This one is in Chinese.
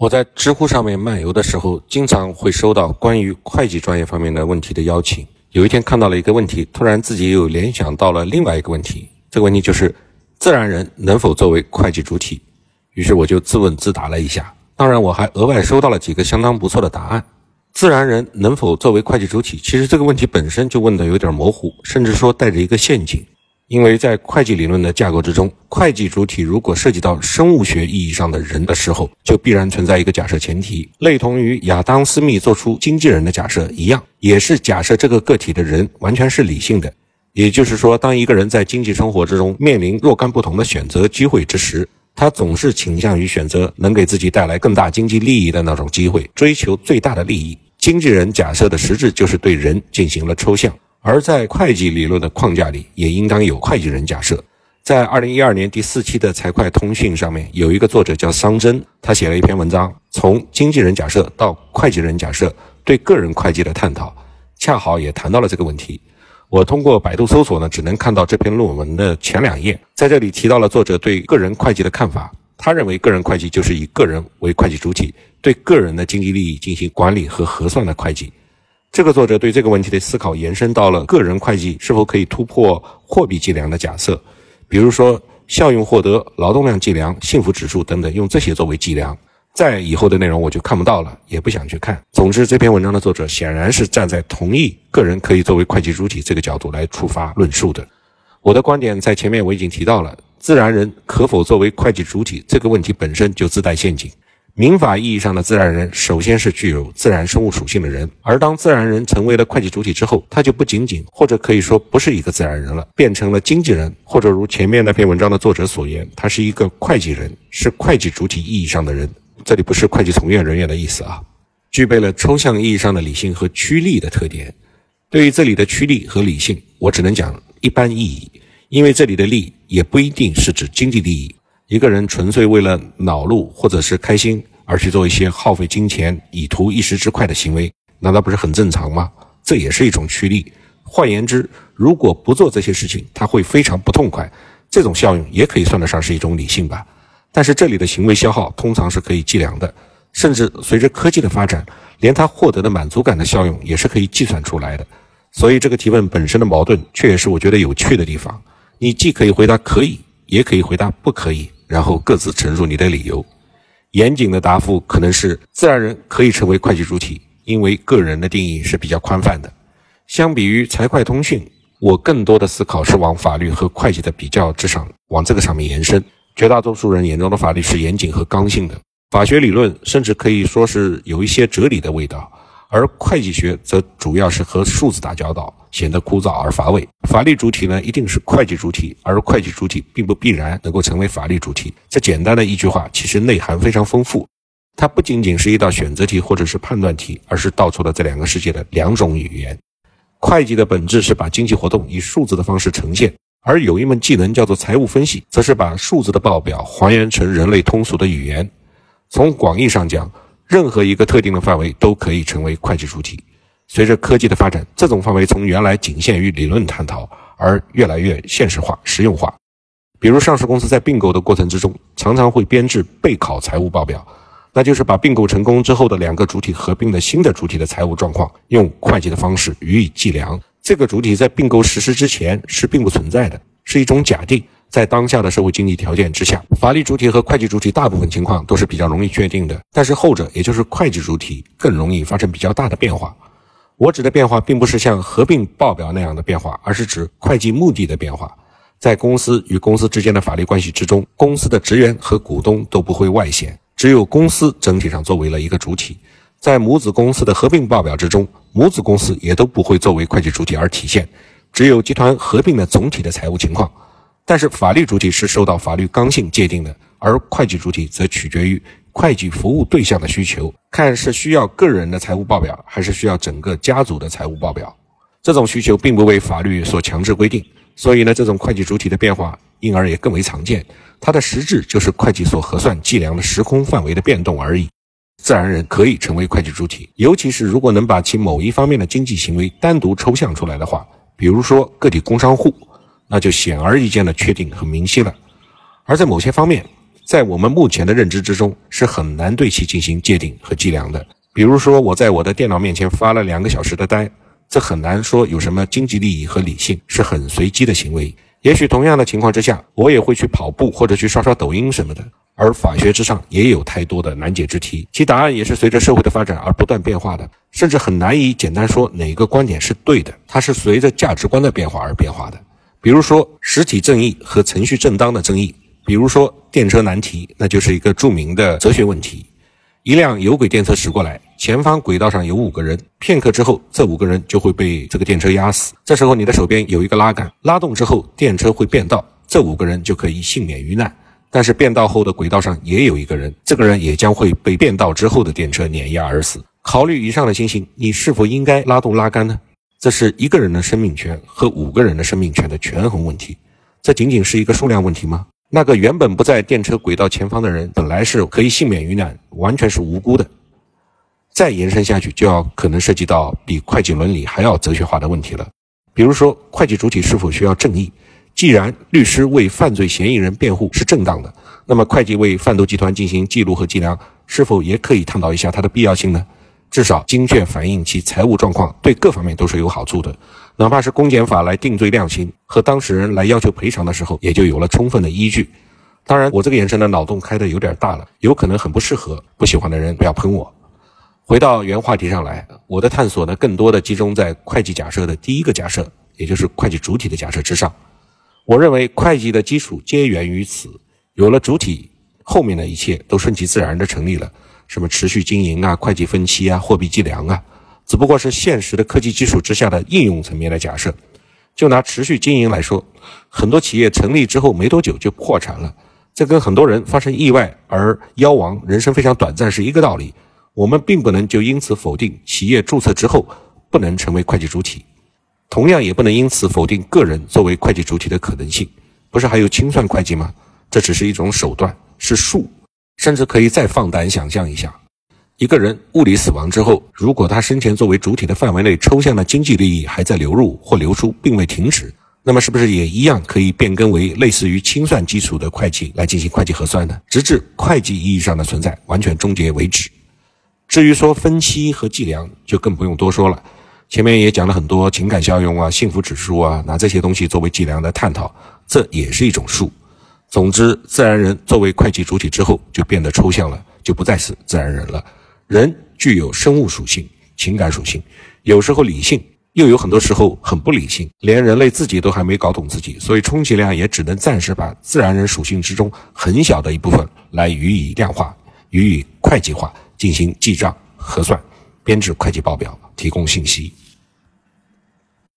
我在知乎上面漫游的时候，经常会收到关于会计专业方面的问题的邀请。有一天看到了一个问题，突然自己又联想到了另外一个问题。这个问题就是：自然人能否作为会计主体？于是我就自问自答了一下。当然，我还额外收到了几个相当不错的答案。自然人能否作为会计主体？其实这个问题本身就问得有点模糊，甚至说带着一个陷阱。因为在会计理论的架构之中，会计主体如果涉及到生物学意义上的人的时候，就必然存在一个假设前提，类同于亚当·斯密做出经纪人的假设一样，也是假设这个个体的人完全是理性的。也就是说，当一个人在经济生活之中面临若干不同的选择机会之时，他总是倾向于选择能给自己带来更大经济利益的那种机会，追求最大的利益。经纪人假设的实质就是对人进行了抽象。而在会计理论的框架里，也应当有会计人假设。在二零一二年第四期的财会通讯上面，有一个作者叫桑真，他写了一篇文章，从经纪人假设到会计人假设对个人会计的探讨，恰好也谈到了这个问题。我通过百度搜索呢，只能看到这篇论文的前两页，在这里提到了作者对个人会计的看法。他认为，个人会计就是以个人为会计主体，对个人的经济利益进行管理和核算的会计。这个作者对这个问题的思考延伸到了个人会计是否可以突破货币计量的假设，比如说效用获得、劳动量计量、幸福指数等等，用这些作为计量。在以后的内容我就看不到了，也不想去看。总之，这篇文章的作者显然是站在同意个人可以作为会计主体这个角度来出发论述的。我的观点在前面我已经提到了，自然人可否作为会计主体这个问题本身就自带陷阱。民法意义上的自然人，首先是具有自然生物属性的人，而当自然人成为了会计主体之后，他就不仅仅，或者可以说不是一个自然人了，变成了经纪人，或者如前面那篇文章的作者所言，他是一个会计人，是会计主体意义上的人。这里不是会计从业人员的意思啊，具备了抽象意义上的理性和趋利的特点。对于这里的趋利和理性，我只能讲一般意义，因为这里的利也不一定是指经济利益。一个人纯粹为了恼怒或者是开心而去做一些耗费金钱以图一时之快的行为，难道不是很正常吗？这也是一种趋利。换言之，如果不做这些事情，他会非常不痛快。这种效用也可以算得上是一种理性吧。但是这里的行为消耗通常是可以计量的，甚至随着科技的发展，连他获得的满足感的效用也是可以计算出来的。所以这个提问本身的矛盾，却也是我觉得有趣的地方。你既可以回答可以，也可以回答不可以。然后各自陈述你的理由。严谨的答复可能是：自然人可以成为会计主体，因为个人的定义是比较宽泛的。相比于财会通讯，我更多的思考是往法律和会计的比较之上，往这个上面延伸。绝大多数人眼中的法律是严谨和刚性的，法学理论甚至可以说是有一些哲理的味道。而会计学则主要是和数字打交道，显得枯燥而乏味。法律主体呢，一定是会计主体，而会计主体并不必然能够成为法律主体。这简单的一句话，其实内涵非常丰富。它不仅仅是一道选择题或者是判断题，而是道出了这两个世界的两种语言。会计的本质是把经济活动以数字的方式呈现，而有一门技能叫做财务分析，则是把数字的报表还原成人类通俗的语言。从广义上讲，任何一个特定的范围都可以成为会计主体。随着科技的发展，这种范围从原来仅限于理论探讨，而越来越现实化、实用化。比如，上市公司在并购的过程之中，常常会编制备考财务报表，那就是把并购成功之后的两个主体合并的新的主体的财务状况，用会计的方式予以计量。这个主体在并购实施之前是并不存在的，是一种假定。在当下的社会经济条件之下，法律主体和会计主体大部分情况都是比较容易确定的，但是后者，也就是会计主体，更容易发生比较大的变化。我指的变化，并不是像合并报表那样的变化，而是指会计目的的变化。在公司与公司之间的法律关系之中，公司的职员和股东都不会外显，只有公司整体上作为了一个主体。在母子公司的合并报表之中，母子公司也都不会作为会计主体而体现，只有集团合并的总体的财务情况。但是法律主体是受到法律刚性界定的，而会计主体则取决于会计服务对象的需求，看是需要个人的财务报表，还是需要整个家族的财务报表。这种需求并不为法律所强制规定，所以呢，这种会计主体的变化因而也更为常见。它的实质就是会计所核算计量的时空范围的变动而已。自然人可以成为会计主体，尤其是如果能把其某一方面的经济行为单独抽象出来的话，比如说个体工商户。那就显而易见的确定和明晰了。而在某些方面，在我们目前的认知之中是很难对其进行界定和计量的。比如说，我在我的电脑面前发了两个小时的呆，这很难说有什么经济利益和理性，是很随机的行为。也许同样的情况之下，我也会去跑步或者去刷刷抖音什么的。而法学之上也有太多的难解之题，其答案也是随着社会的发展而不断变化的，甚至很难以简单说哪个观点是对的，它是随着价值观的变化而变化的。比如说实体正义和程序正当的争议，比如说电车难题，那就是一个著名的哲学问题。一辆有轨电车驶过来，前方轨道上有五个人，片刻之后，这五个人就会被这个电车压死。这时候你的手边有一个拉杆，拉动之后，电车会变道，这五个人就可以幸免于难。但是变道后的轨道上也有一个人，这个人也将会被变道之后的电车碾压而死。考虑以上的情形，你是否应该拉动拉杆呢？这是一个人的生命权和五个人的生命权的权衡问题。这仅仅是一个数量问题吗？那个原本不在电车轨道前方的人，本来是可以幸免于难，完全是无辜的。再延伸下去，就要可能涉及到比会计伦理还要哲学化的问题了。比如说，会计主体是否需要正义？既然律师为犯罪嫌疑人辩护是正当的，那么会计为贩毒集团进行记录和计量，是否也可以探讨一下它的必要性呢？至少精确反映其财务状况，对各方面都是有好处的。哪怕是公检法来定罪量刑和当事人来要求赔偿的时候，也就有了充分的依据。当然，我这个眼神的脑洞开的有点大了，有可能很不适合，不喜欢的人不要喷我。回到原话题上来，我的探索呢，更多的集中在会计假设的第一个假设，也就是会计主体的假设之上。我认为会计的基础皆源于此，有了主体，后面的一切都顺其自然的成立了。什么持续经营啊、会计分期啊、货币计量啊，只不过是现实的科技基础之下的应用层面的假设。就拿持续经营来说，很多企业成立之后没多久就破产了，这跟很多人发生意外而夭亡、人生非常短暂是一个道理。我们并不能就因此否定企业注册之后不能成为会计主体。同样也不能因此否定个人作为会计主体的可能性。不是还有清算会计吗？这只是一种手段，是术。甚至可以再放胆想象一下：一个人物理死亡之后，如果他生前作为主体的范围内抽象的经济利益还在流入或流出，并未停止，那么是不是也一样可以变更为类似于清算基础的会计来进行会计核算呢？直至会计意义上的存在完全终结为止。至于说分期和计量，就更不用多说了。前面也讲了很多情感效用啊、幸福指数啊，拿这些东西作为计量的探讨，这也是一种数。总之，自然人作为会计主体之后，就变得抽象了，就不再是自然人了。人具有生物属性、情感属性，有时候理性，又有很多时候很不理性，连人类自己都还没搞懂自己，所以充其量也只能暂时把自然人属性之中很小的一部分来予以量化、予以会计化，进行记账核算。编制会计报表，提供信息。